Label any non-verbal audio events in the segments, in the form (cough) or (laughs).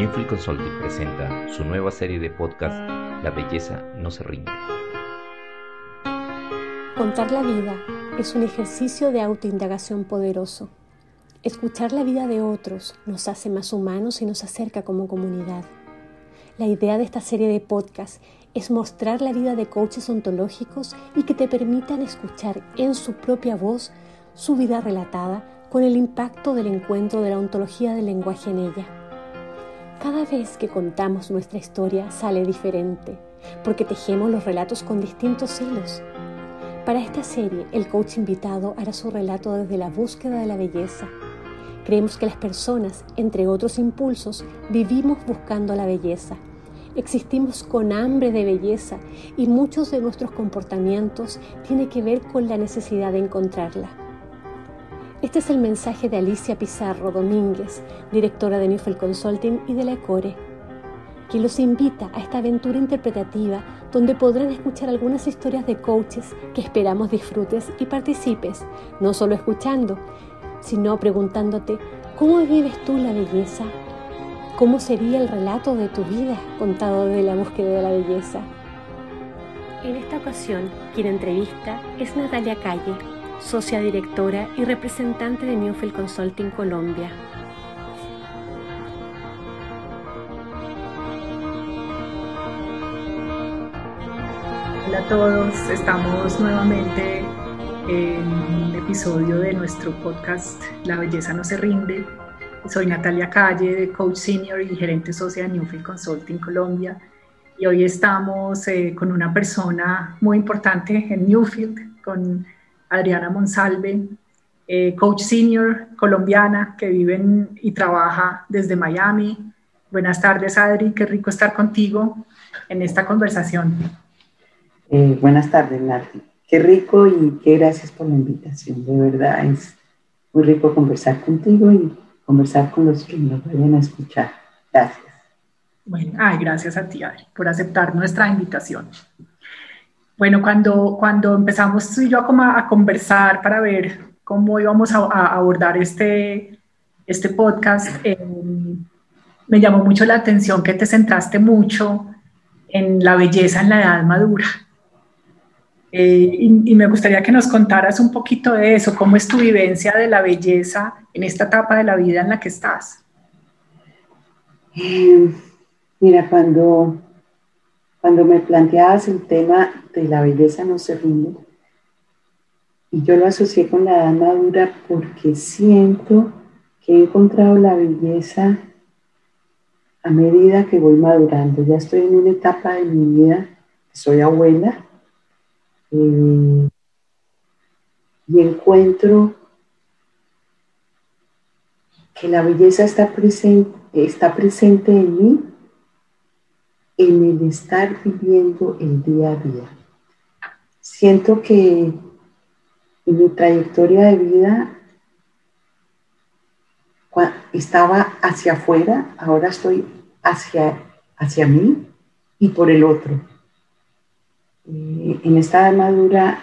Newfield Consulting presenta su nueva serie de podcast La belleza no se rinde. Contar la vida es un ejercicio de autoindagación poderoso. Escuchar la vida de otros nos hace más humanos y nos acerca como comunidad. La idea de esta serie de podcast es mostrar la vida de coaches ontológicos y que te permitan escuchar en su propia voz su vida relatada con el impacto del encuentro de la ontología del lenguaje en ella. Cada vez que contamos nuestra historia sale diferente, porque tejemos los relatos con distintos hilos. Para esta serie, el coach invitado hará su relato desde la búsqueda de la belleza. Creemos que las personas, entre otros impulsos, vivimos buscando la belleza. Existimos con hambre de belleza y muchos de nuestros comportamientos tienen que ver con la necesidad de encontrarla. Este es el mensaje de Alicia Pizarro Domínguez, directora de Newfield Consulting y de la ECORE, quien los invita a esta aventura interpretativa donde podrán escuchar algunas historias de coaches que esperamos disfrutes y participes, no solo escuchando, sino preguntándote cómo vives tú la belleza, cómo sería el relato de tu vida contado desde la búsqueda de la belleza. En esta ocasión, quien entrevista es Natalia Calle, socia directora y representante de Newfield Consulting Colombia. Hola a todos, estamos nuevamente en un episodio de nuestro podcast La belleza no se rinde. Soy Natalia Calle, coach senior y gerente socia de Newfield Consulting Colombia. Y hoy estamos eh, con una persona muy importante en Newfield, con Adriana Monsalve, eh, coach senior colombiana que vive y trabaja desde Miami. Buenas tardes, Adri, qué rico estar contigo en esta conversación. Eh, buenas tardes, Nati. Qué rico y qué gracias por la invitación. De verdad es muy rico conversar contigo y conversar con los que nos vayan a escuchar. Gracias. Bueno, ay, gracias a ti, Adri, por aceptar nuestra invitación. Bueno, cuando, cuando empezamos tú y yo a, a conversar para ver cómo íbamos a, abordar este, este podcast, eh, me llamó mucho la atención que te centraste mucho en la belleza en la edad madura. Eh, y, me gustaría que nos contaras un poquito de eso, cómo es tu vivencia de la belleza en esta etapa de la vida en la que estás. Eh, mira, cuando cuando me planteabas el tema de la belleza no se rinde, y yo lo asocié con la edad madura porque siento que he encontrado la belleza a medida que voy madurando. Ya estoy en una etapa de mi vida, soy abuela, eh, y encuentro que la belleza está presente, está presente en mí en el estar viviendo el día a día. Siento que en mi trayectoria de vida estaba hacia afuera, ahora estoy hacia, hacia mí y por el otro. Eh, en esta madura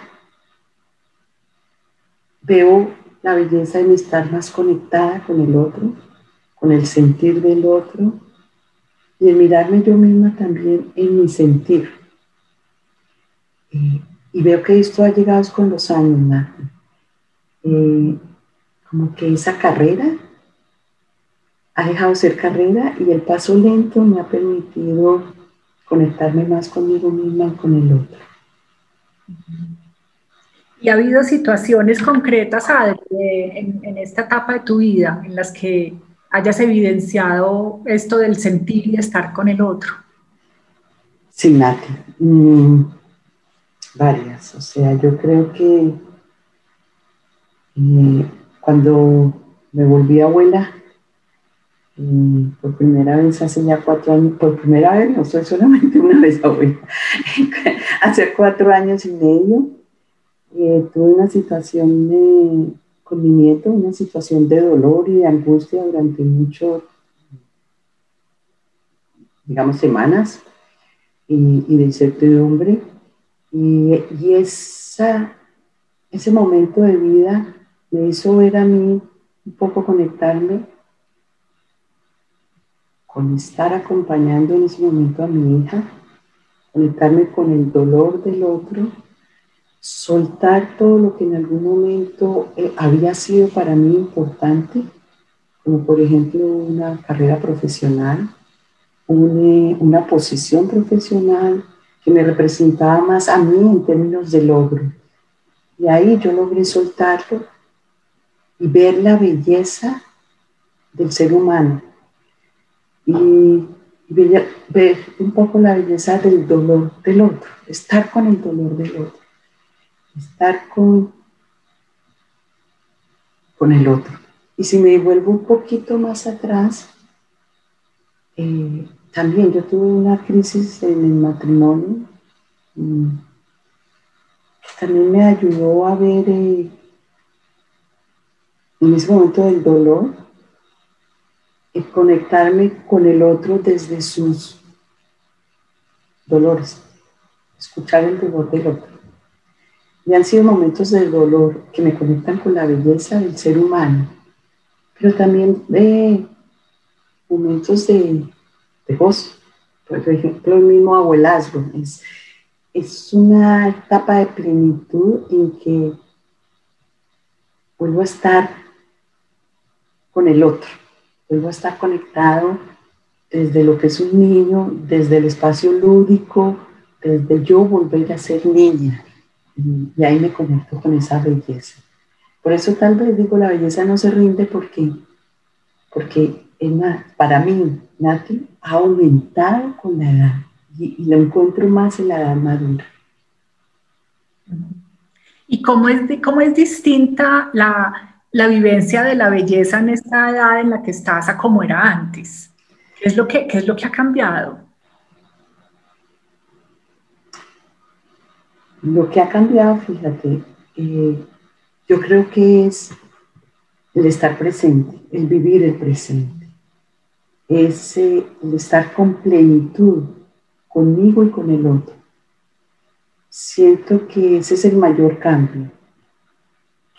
veo la belleza en estar más conectada con el otro, con el sentir del otro, y en mirarme yo misma también en mi sentir. Eh, y veo que esto ha llegado con los años, Nati. Eh, como que esa carrera ha dejado de ser carrera y el paso lento me ha permitido conectarme más conmigo misma y con el otro. ¿Y ha habido situaciones concretas, en, en esta etapa de tu vida en las que hayas evidenciado esto del sentir y estar con el otro. Sí, Nati. Mm, varias. O sea, yo creo que eh, cuando me volví abuela, mm, por primera vez hace ya cuatro años, por primera vez, no soy solamente una vez abuela, (laughs) hace cuatro años y medio, eh, tuve una situación de con mi nieto una situación de dolor y de angustia durante mucho, digamos, semanas y, de incertidumbre. Y, y esa, ese momento de vida me hizo ver a mí un poco conectarme con estar acompañando en ese momento a mi hija, conectarme con el dolor del otro, soltar todo lo que en algún momento eh, había sido para mí importante, como por ejemplo una carrera profesional, una, una posición profesional que me representaba más a mí en términos de logro. Y ahí yo logré soltarlo y ver la belleza del ser humano y ver, un poco la belleza del dolor del otro, estar con el dolor del otro, estar con, con el otro. Y si me vuelvo un poquito más atrás, eh, también yo tuve una crisis en el matrimonio mm, que también me ayudó a ver eh, en ese momento del dolor conectarme con el otro desde sus dolores, escuchar el dolor del otro. Y han sido momentos de dolor que me conectan con la belleza del ser humano, pero también de momentos de, de gozo. Por ejemplo, el mismo abuelazgo es, es una etapa de plenitud en que vuelvo a estar con el otro vuelvo a estar conectado desde lo que es un niño, desde el espacio lúdico, desde yo volver a ser niña. Y, ahí me conecto con esa belleza. Por eso tal vez digo, la belleza no se rinde porque, porque para mí, Nati, ha aumentado con la edad y, lo encuentro más en la edad madura. ¿Y cómo es, cómo es distinta la, la vivencia de la belleza en esta edad en la que estás a como era antes? ¿Qué es lo que, es lo que ha cambiado? Lo que ha cambiado, fíjate, eh, yo creo que es el estar presente, el vivir el presente, es el estar con plenitud conmigo y con el otro. Siento que ese es el mayor cambio.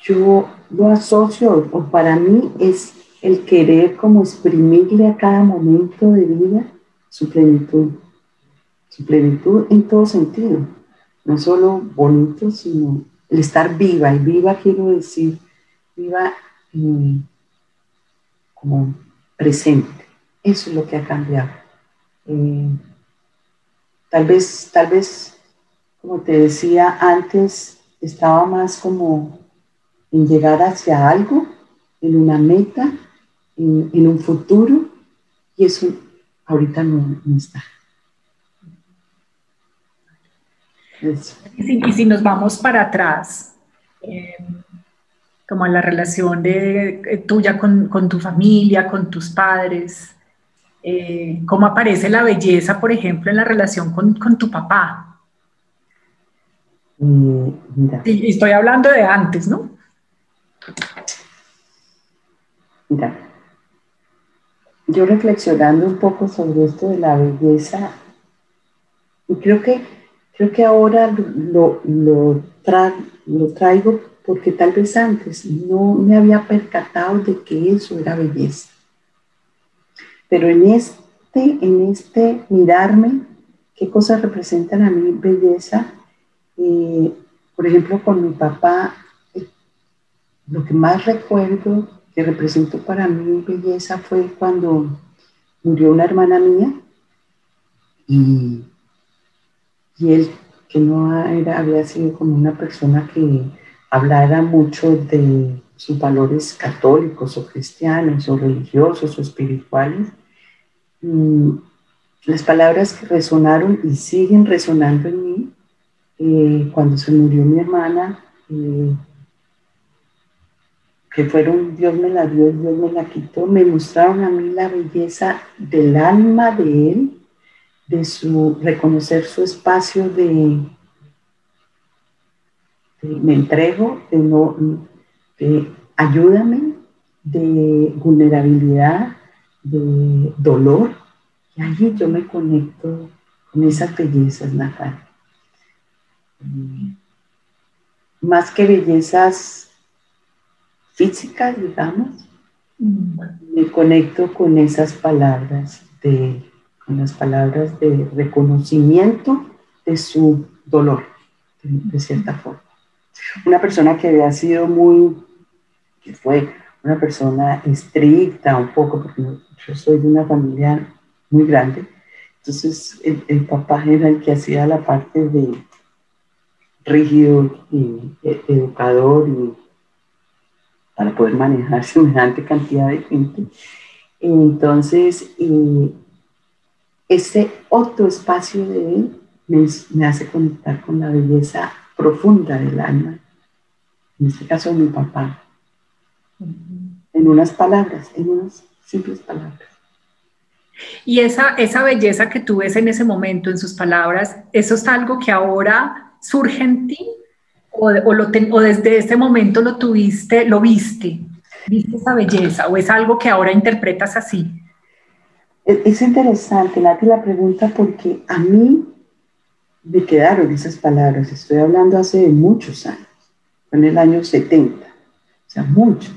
Yo lo asocio, o para mí es el querer como exprimirle a cada momento de vida su plenitud, su plenitud en todo sentido, no solo bonito, sino el estar viva, y viva quiero decir, viva eh, como presente, eso es lo que ha cambiado. Eh, tal vez, tal vez, como te decía antes, estaba más como en llegar hacia algo, en una meta, en, un futuro, y eso ahorita no, está. Y si, nos vamos para atrás, eh, como a la relación de, eh, tuya con, tu familia, con tus padres, eh, ¿cómo aparece la belleza, por ejemplo, en la relación con, tu papá? y estoy hablando de antes, ¿no? Mira, yo reflexionando un poco sobre esto de la belleza, y creo que, creo que ahora lo, lo, lo traigo porque tal vez antes no me había percatado de que eso era belleza. Pero en este, en este mirarme, qué cosas representan a mí belleza, eh, por ejemplo, con mi papá lo que más recuerdo que representó para mí belleza fue cuando murió una hermana mía y, él, que no era, había sido como una persona que hablara mucho de sus valores católicos o cristianos o religiosos o espirituales, las palabras que resonaron y siguen resonando en mí eh, cuando se murió mi hermana, eh, que fueron Dios me la dio, Dios me la quitó, me mostraron a mí la belleza del alma de Él, de su reconocer su espacio de, me entrego, de no, de ayúdame, de vulnerabilidad, de dolor. Y allí yo me conecto con esas bellezas, Natal. Más que bellezas física, digamos, me conecto con esas palabras de, las palabras de reconocimiento de su dolor, de, cierta forma. Una persona que había sido muy, que fue una persona estricta un poco, porque yo soy de una familia muy grande, entonces el, papá era el que hacía la parte de rígido y e, educador y para poder manejar (laughs) semejante cantidad de gente. Entonces, ese otro espacio de él me, hace conectar con la belleza profunda del alma, en este caso mi papá, en unas palabras, en unas simples palabras. Y esa, esa belleza que tú ves en ese momento, en sus palabras, ¿eso es algo que ahora surge en ti? ¿O, o, desde ese momento lo tuviste, lo viste? ¿Viste esa belleza? ¿O es algo que ahora interpretas así? Es, interesante, Nati, la pregunta porque a mí me quedaron esas palabras. Estoy hablando hace muchos años, en el año 70, o sea, mucho.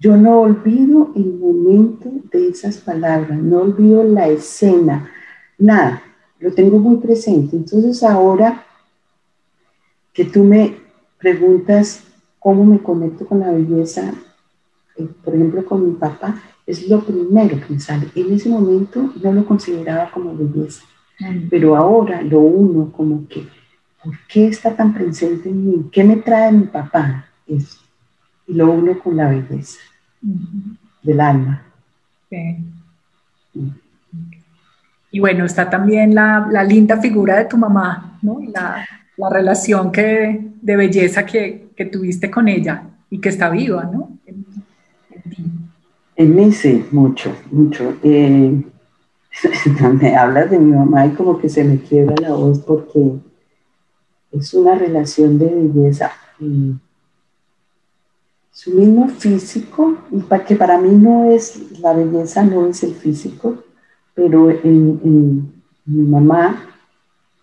Yo no olvido el momento de esas palabras, no olvido la escena, nada, lo tengo muy presente. Entonces ahora que tú me preguntas cómo me conecto con la belleza, eh, por ejemplo con mi papá, es lo primero que me sale. En ese momento no lo consideraba como belleza, mm. pero ahora lo uno como que, ¿por qué está tan presente en mí? ¿Qué me trae mi papá? Eso. Y lo uno con la belleza del alma. Y bueno, está también la, la, linda figura de tu mamá, ¿no? La, la relación que, de belleza que, que, tuviste con ella y que está viva, ¿no? En, en mí sí, mucho, mucho. Eh, (laughs) me hablas de mi mamá y como que se me quiebra la voz porque es una relación de belleza. Mm, su mismo físico, y para que para mí no es, la belleza no es el físico, pero en, mi mamá,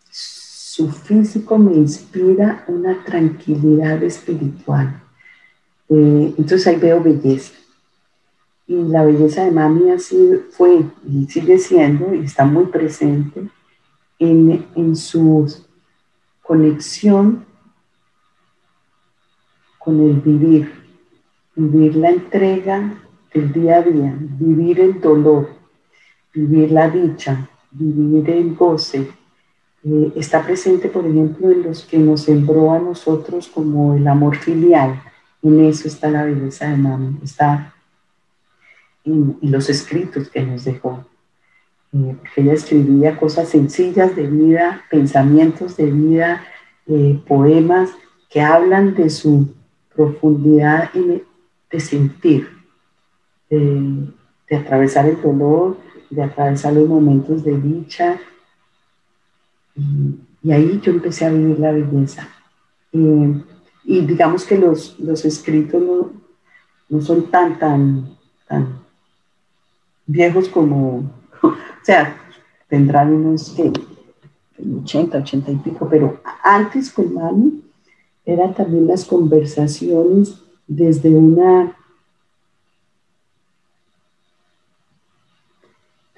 su físico me inspira una tranquilidad espiritual. Eh, entonces ahí veo belleza. Y la belleza de mami así fue y sigue siendo y está muy presente en, en su conexión con el vivir vivir la entrega del día a día, vivir el dolor, vivir la dicha, vivir el goce. Eh, está presente, por ejemplo, en los que nos sembró a nosotros como el amor filial. En eso está la belleza de mami, está en, los escritos que nos dejó. Eh, porque ella escribía cosas sencillas de vida, pensamientos de vida, eh, poemas que hablan de su profundidad y de sentir, de, atravesar el dolor, de atravesar los momentos de dicha. Y, ahí yo empecé a vivir la belleza. y digamos que los, los escritos no, no, son tan, tan, tan viejos como, o sea, tendrán unos que 80, 80 y pico, pero antes con Mami eran también las conversaciones desde una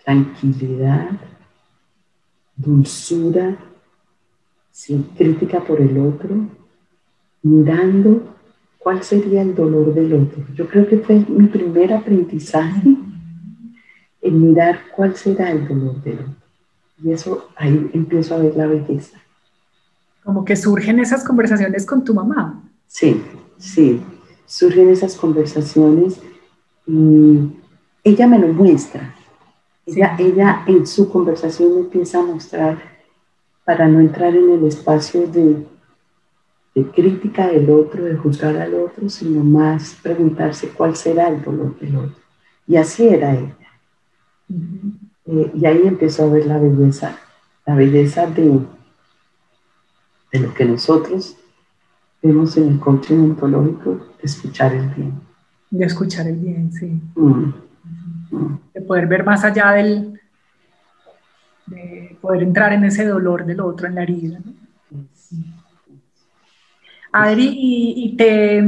tranquilidad, dulzura, sin crítica por el otro, mirando cuál sería el dolor del otro. Yo creo que fue mi primer aprendizaje en mirar cuál será el dolor del otro. Y eso ahí empiezo a ver la belleza. Como que surgen esas conversaciones con tu mamá. Sí, sí surgen esas conversaciones y ella me lo muestra. Ella, ella en su conversación me empieza a mostrar para no entrar en el espacio de, de crítica del otro, de juzgar al otro, sino más preguntarse cuál será el dolor del otro. Y así era Eh, y ahí empezó a ver la belleza, la belleza de, de lo que nosotros vemos en el coaching ontológico de escuchar el bien. De escuchar el bien, sí. Mm. Mm. De poder ver más allá del, de poder entrar en ese dolor del otro, en la herida. Adri, ¿y, te,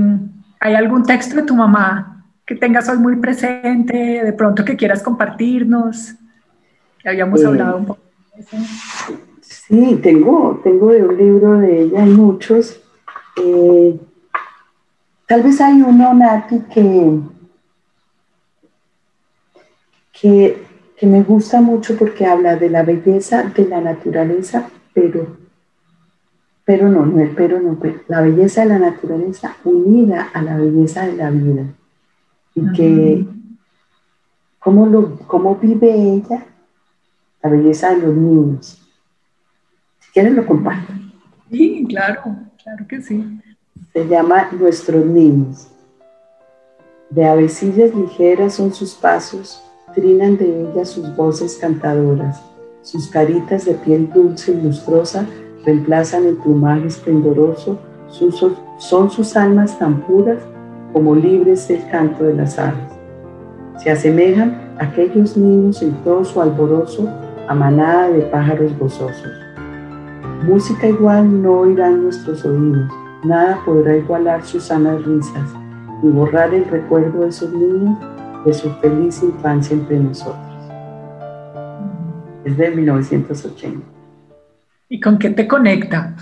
hay algún texto de tu mamá que tengas hoy muy presente, de pronto que quieras compartirnos? habíamos eh, hablado un poco de eso. Sí, tengo, tengo de un libro de ella, hay muchos. Eh, tal vez hay uno, Nati, que, que, que me gusta mucho porque habla de la belleza de la naturaleza, pero pero no, no pero no, la belleza de la naturaleza unida a la belleza de la vida. Y que, ¿cómo, lo, ¿cómo vive ella la belleza de los niños? Si quieren lo comparto. Sí, claro, claro que sí. Se llama Nuestros Niños. De avecillas ligeras son sus pasos, trinan de ellas sus voces cantadoras, sus caritas de piel dulce y lustrosa reemplazan el plumaje esplendoroso, son sus almas tan puras como libres del canto de las aves. Se asemejan a aquellos niños en todo su alborozo a manada de pájaros gozosos. Música igual no oirán nuestros oídos, nada podrá igualar sus sanas risas, ni borrar el recuerdo de esos niños de su feliz infancia entre nosotros. Es de 1980. ¿Y con qué te conecta?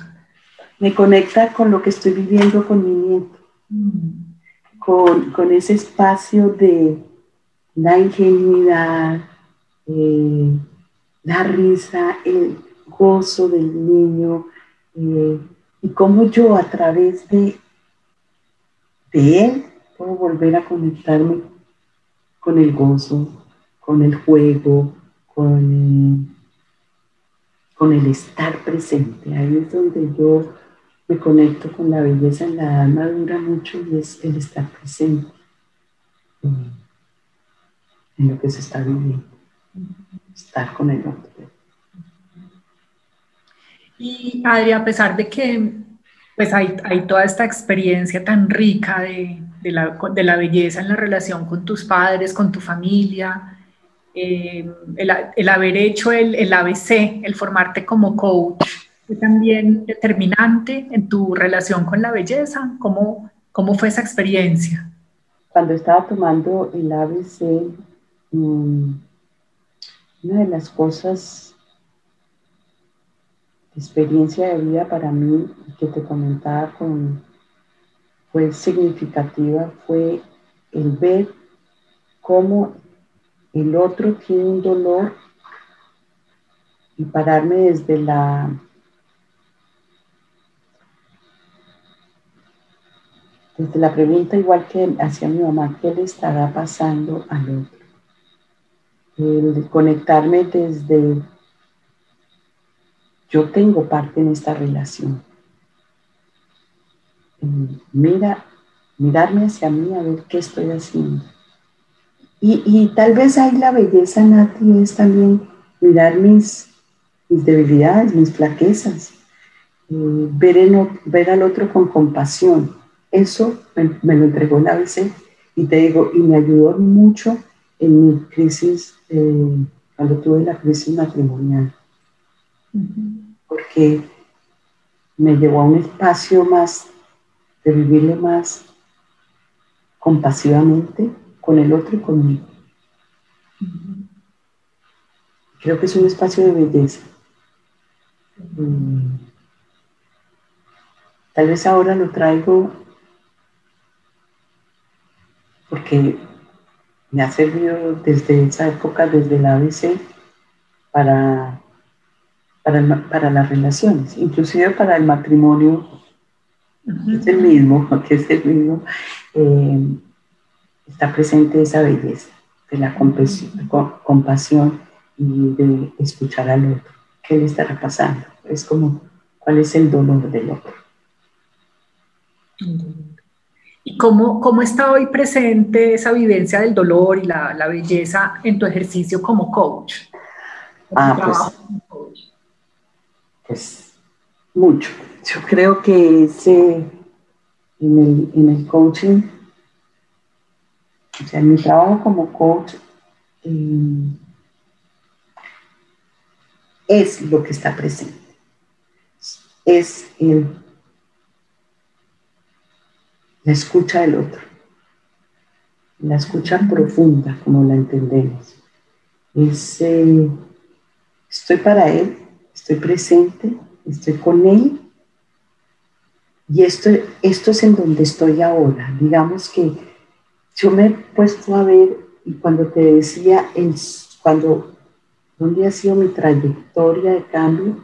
Me conecta con lo que estoy viviendo con mi nieto, mm. Con, ese espacio de la ingenuidad, eh, la risa, el gozo del niño, eh, y cómo yo a través de, de él puedo volver a conectarme con el gozo, con el juego, con... Con el estar presente. Ahí es donde yo me conecto con la belleza en la edad madura mucho y es el estar presente en, lo que se está viviendo, estar con el otro. Y Adri, a pesar de que pues hay, hay toda esta experiencia tan rica de, de, la, de la belleza en la relación con tus padres, con tu familia, eh, el, haber hecho el, el, ABC, el formarte como coach, fue también determinante en tu relación con la belleza. ¿Cómo, cómo fue esa experiencia? Cuando estaba tomando el ABC, mm, una de las cosas, experiencia de vida para mí, que te comentaba con, fue significativa, fue el ver cómo el otro tiene un dolor y pararme desde la desde la pregunta igual que hacía mi mamá, ¿qué le estará pasando al otro? El conectarme desde yo tengo parte en esta relación. Mira, mirarme hacia mí a ver qué estoy haciendo. Y, tal vez ahí la belleza, Nati, es también mirar mis, mis debilidades, mis flaquezas, eh, ver, ver al otro con compasión. Eso me, lo entregó la ABC y te digo, y me ayudó mucho en mi crisis, eh, cuando tuve la crisis matrimonial, porque me llevó a un espacio más de vivirle más compasivamente con el otro y conmigo. Creo que es un espacio de belleza. Tal vez ahora lo traigo porque me ha servido desde esa época, desde la ABC, para, para, las relaciones, inclusive para el matrimonio, que es el mismo, (laughs) que es el mismo. Eh, está presente esa belleza de la compasión y de escuchar al otro. ¿Qué le estará pasando? Es como, ¿cuál es el dolor del otro? ¿Y cómo, cómo está hoy presente esa vivencia del dolor y la, la belleza en tu ejercicio como coach? Ah, pues, pues, mucho. Yo creo que ese, en, el, en el coaching o sea, mi trabajo como coach eh, es lo que está presente. Es la escucha del otro. La escucha profunda, como la entendemos. Es estoy para Él, estoy presente, estoy con Él. Y esto, esto es en donde estoy ahora. Digamos que yo me he puesto a ver, y cuando te decía, el, cuando, ¿dónde ha sido mi trayectoria de cambio?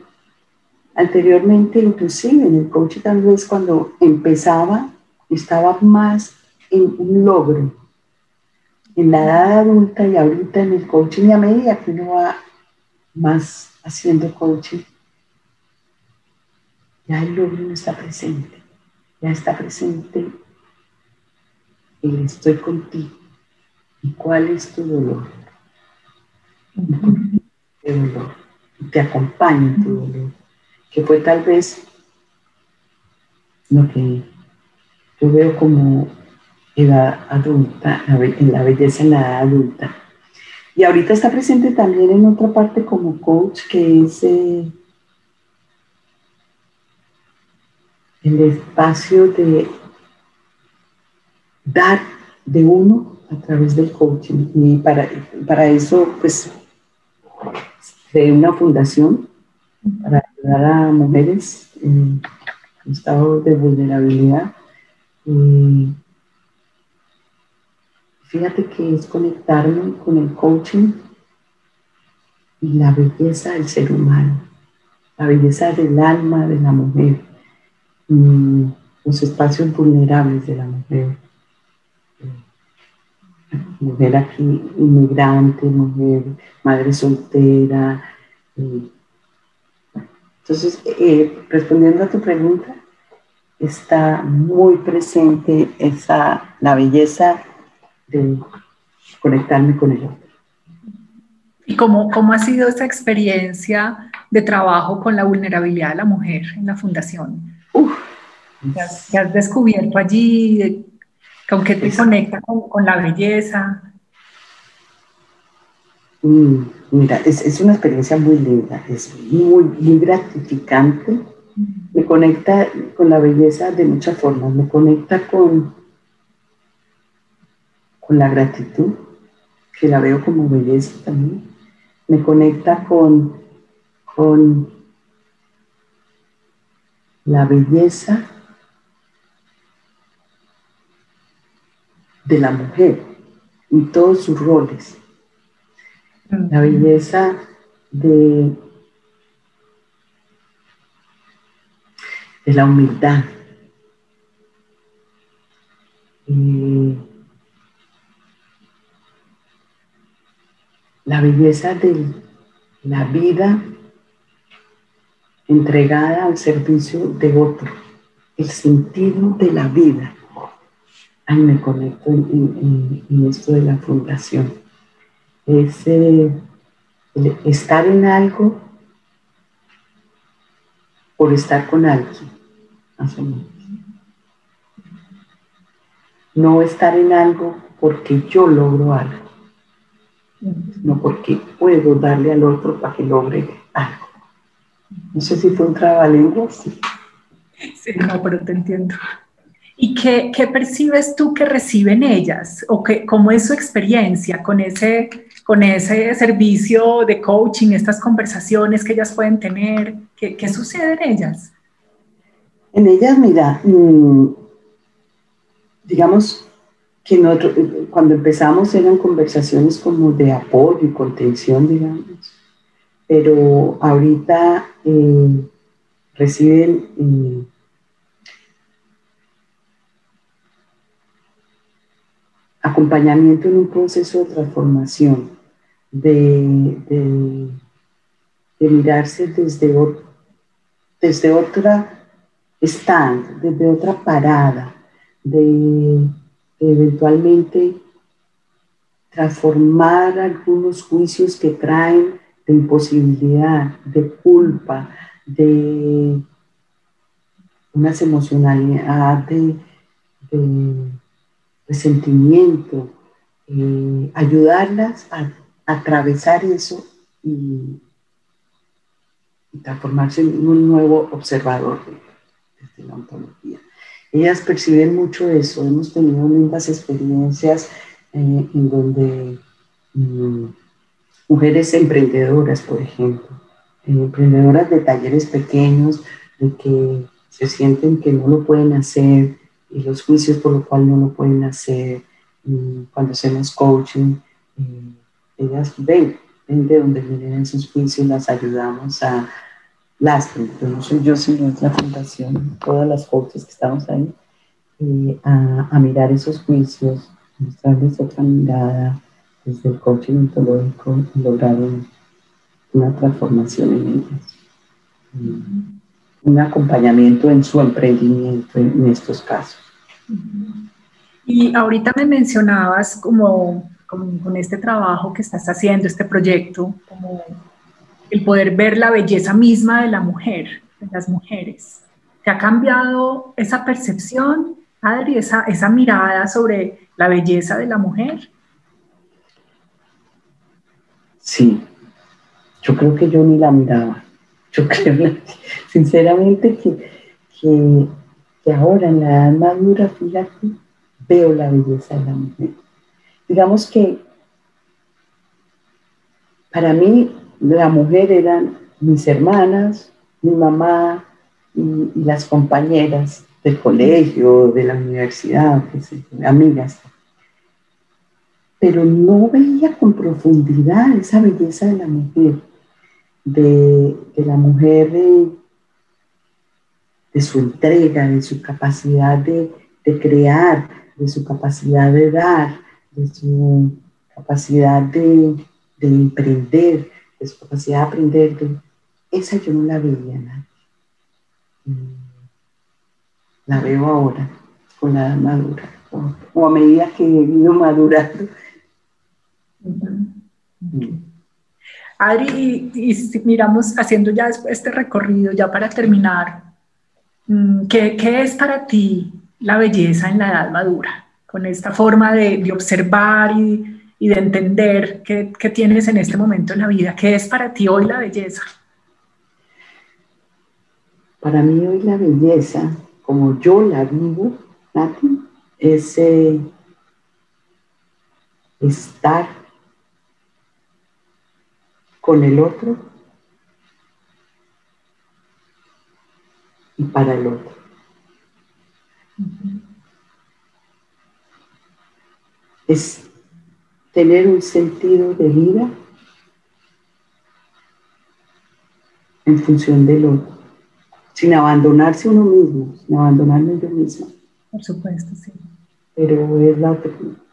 Anteriormente, inclusive en el coaching tal vez cuando empezaba, estaba más en un logro. En la edad adulta y ahorita en el coaching y a medida que uno va más haciendo coaching, ya el logro no está presente, ya está presente el estoy contigo. ¿Y cuál es tu dolor? dolor. Y te acompaña en tu dolor. Que fue tal vez lo que yo veo como edad adulta, en la belleza en la edad adulta. Y ahorita está presente también en otra parte como coach, que es eh, el espacio de dar de uno a través del coaching. Y para, para eso, pues, de una fundación para ayudar a mujeres en estado de vulnerabilidad. Y fíjate que es conectarme con el coaching y la belleza del ser humano, la belleza del alma de la mujer, los espacios vulnerables de la mujer mujer aquí inmigrante, mujer madre soltera. Entonces, eh, respondiendo a tu pregunta, está muy presente esa, la belleza de conectarme con el otro. ¿Y cómo, cómo ha sido esa experiencia de trabajo con la vulnerabilidad de la mujer en la fundación? Uf, ¿Qué has, descubierto allí? ¿Con qué te conecta con, la belleza? Mm, mira, es, una experiencia muy linda, es muy, muy gratificante. Me conecta con la belleza de muchas formas. Me conecta con, con la gratitud, que la veo como belleza también. Me conecta con, con la belleza de la mujer y todos sus roles. La belleza de, de la humildad. la belleza de la vida entregada al servicio de otro, el sentido de la vida ay, me conecto en, esto de la fundación. Es eh, estar en algo por estar con alguien, No estar en algo porque yo logro algo, no porque puedo darle al otro para que logre algo. No sé si fue un trabalenguas. Sí. sí, no, pero te entiendo. ¿Y qué, qué, percibes tú que reciben ellas? ¿O que, cómo es su experiencia con ese, con ese servicio de coaching, estas conversaciones que ellas pueden tener? ¿Qué, qué sucede en ellas? En ellas, mira, mm, digamos que nosotros, cuando empezamos eran conversaciones como de apoyo y contención, digamos, pero ahorita eh, reciben... Eh, acompañamiento en un proceso de transformación, de, mirarse desde otra stand, desde otra parada, de, eventualmente transformar algunos juicios que traen de imposibilidad, de culpa, de unas emocionalidades de resentimiento, eh, ayudarlas a, atravesar eso y, transformarse en un nuevo observador de, la ontología. Ellas perciben mucho eso, hemos tenido lindas experiencias eh, en donde mm, mujeres emprendedoras, por ejemplo, eh, emprendedoras de talleres pequeños, de que se sienten que no lo pueden hacer y los juicios por lo cual no lo pueden hacer. cuando hacemos coaching, eh, ellas ven, ven de donde vienen esos juicios, las ayudamos a, soy yo, es la fundación, todas las coaches que estamos ahí, eh, a, a, mirar esos juicios, mostrarles otra mirada desde el coaching ontológico y lograr una transformación en ellas un acompañamiento en su emprendimiento en estos casos. Y ahorita me mencionabas como, con este trabajo que estás haciendo, este proyecto, como el poder ver la belleza misma de la mujer, de las mujeres. ¿Te ha cambiado esa percepción, Adri, esa, esa mirada sobre la belleza de la mujer? Sí, yo creo que yo ni la miraba. Yo creo, (laughs) sinceramente, que, que, ahora en la edad madura, fíjate, veo la belleza de la mujer. Digamos que para mí la mujer eran mis hermanas, mi mamá y, las compañeras del colegio, de la universidad, amigas. Pero no veía con profundidad esa belleza de la mujer de, la mujer, de, su entrega, de su capacidad de, crear, de su capacidad de dar, de su capacidad de, emprender, de capacidad de aprender. esa yo no la veía nadie. La veo ahora, con la madura, o, a medida que he ido madurando. Adri, y, miramos haciendo ya este recorrido, ya para terminar, mm, ¿qué, ¿qué, es para ti la belleza en la edad madura? Con esta forma de, de observar y, y, de entender qué, qué, tienes en este momento en la vida. ¿Qué es para ti hoy la belleza? Para mí hoy la belleza, como yo la vivo, Nati, es eh, estar con el otro y para el otro. Es tener un sentido de vida en función del otro, sin abandonarse uno mismo, sin abandonarme yo misma. Por supuesto, sí. Pero es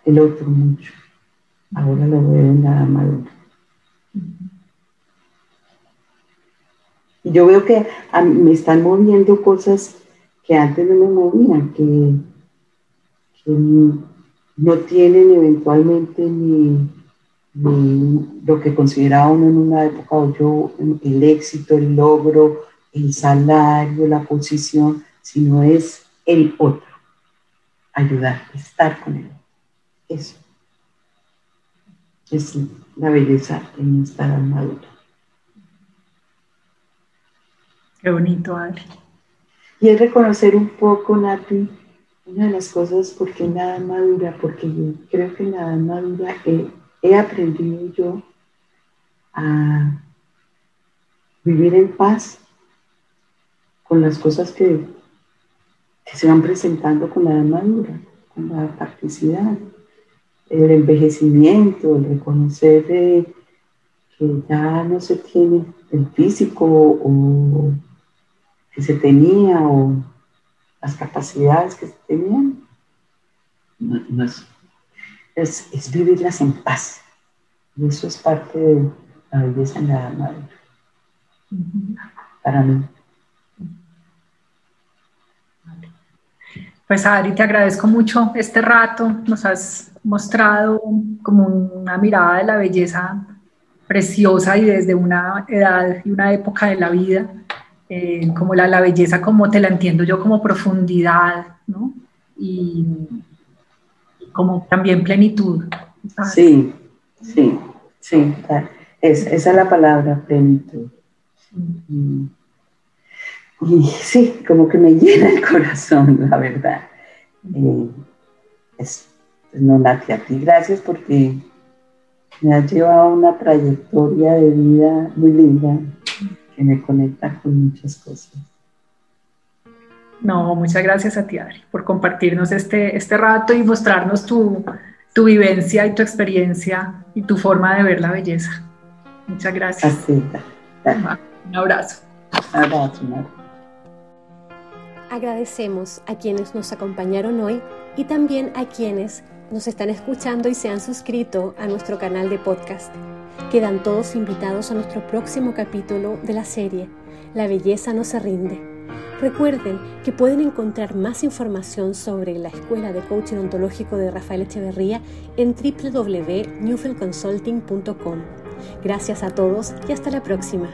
el otro mucho. Ahora lo veo en la madura. Y yo veo que me están moviendo cosas que antes no me movían, que, no tienen eventualmente ni, lo que consideraba uno en una época, o yo, el éxito, el logro, el salario, la posición, sino es el otro. Ayudar, estar con él. Eso. Es la belleza en esta armadura. Qué bonito, Adri. Y es reconocer un poco, Nati, una de las cosas, porque nada madura, porque yo creo que nada madura he, aprendido yo a vivir en paz con las cosas que, se van presentando con la madura, con la practicidad, el envejecimiento, el reconocer que ya no se tiene el físico o que se tenía o las capacidades que se tenían. es, vivirlas en paz. Y eso es parte de la belleza en la madre. Para mí. Pues Adri, te agradezco mucho este rato. Nos has mostrado como una mirada de la belleza preciosa y desde una edad y una época de la vida eh, como la, la, belleza como te la entiendo yo como profundidad, ¿no? Y, como también plenitud. Sí, sí, sí, es, esa es la palabra, plenitud. Y sí, como que me llena el corazón, la verdad. Eh, es, no, Nati, a ti gracias porque me ha llevado a una trayectoria de vida muy linda que me conecta con muchas cosas. No, muchas gracias a ti, Adri, por compartirnos este, este rato y mostrarnos tu, tu vivencia y tu experiencia y tu forma de ver la belleza. Muchas gracias. Así, un abrazo. Abrazo, Agradecemos a quienes nos acompañaron hoy y también a quienes nos están escuchando y se han suscrito a nuestro canal de podcast. Quedan todos invitados a nuestro próximo capítulo de la serie La belleza no se rinde. Recuerden que pueden encontrar más información sobre la Escuela de Coaching Ontológico de Rafael Echeverría en www.newfieldconsulting.com. Gracias a todos y hasta la próxima.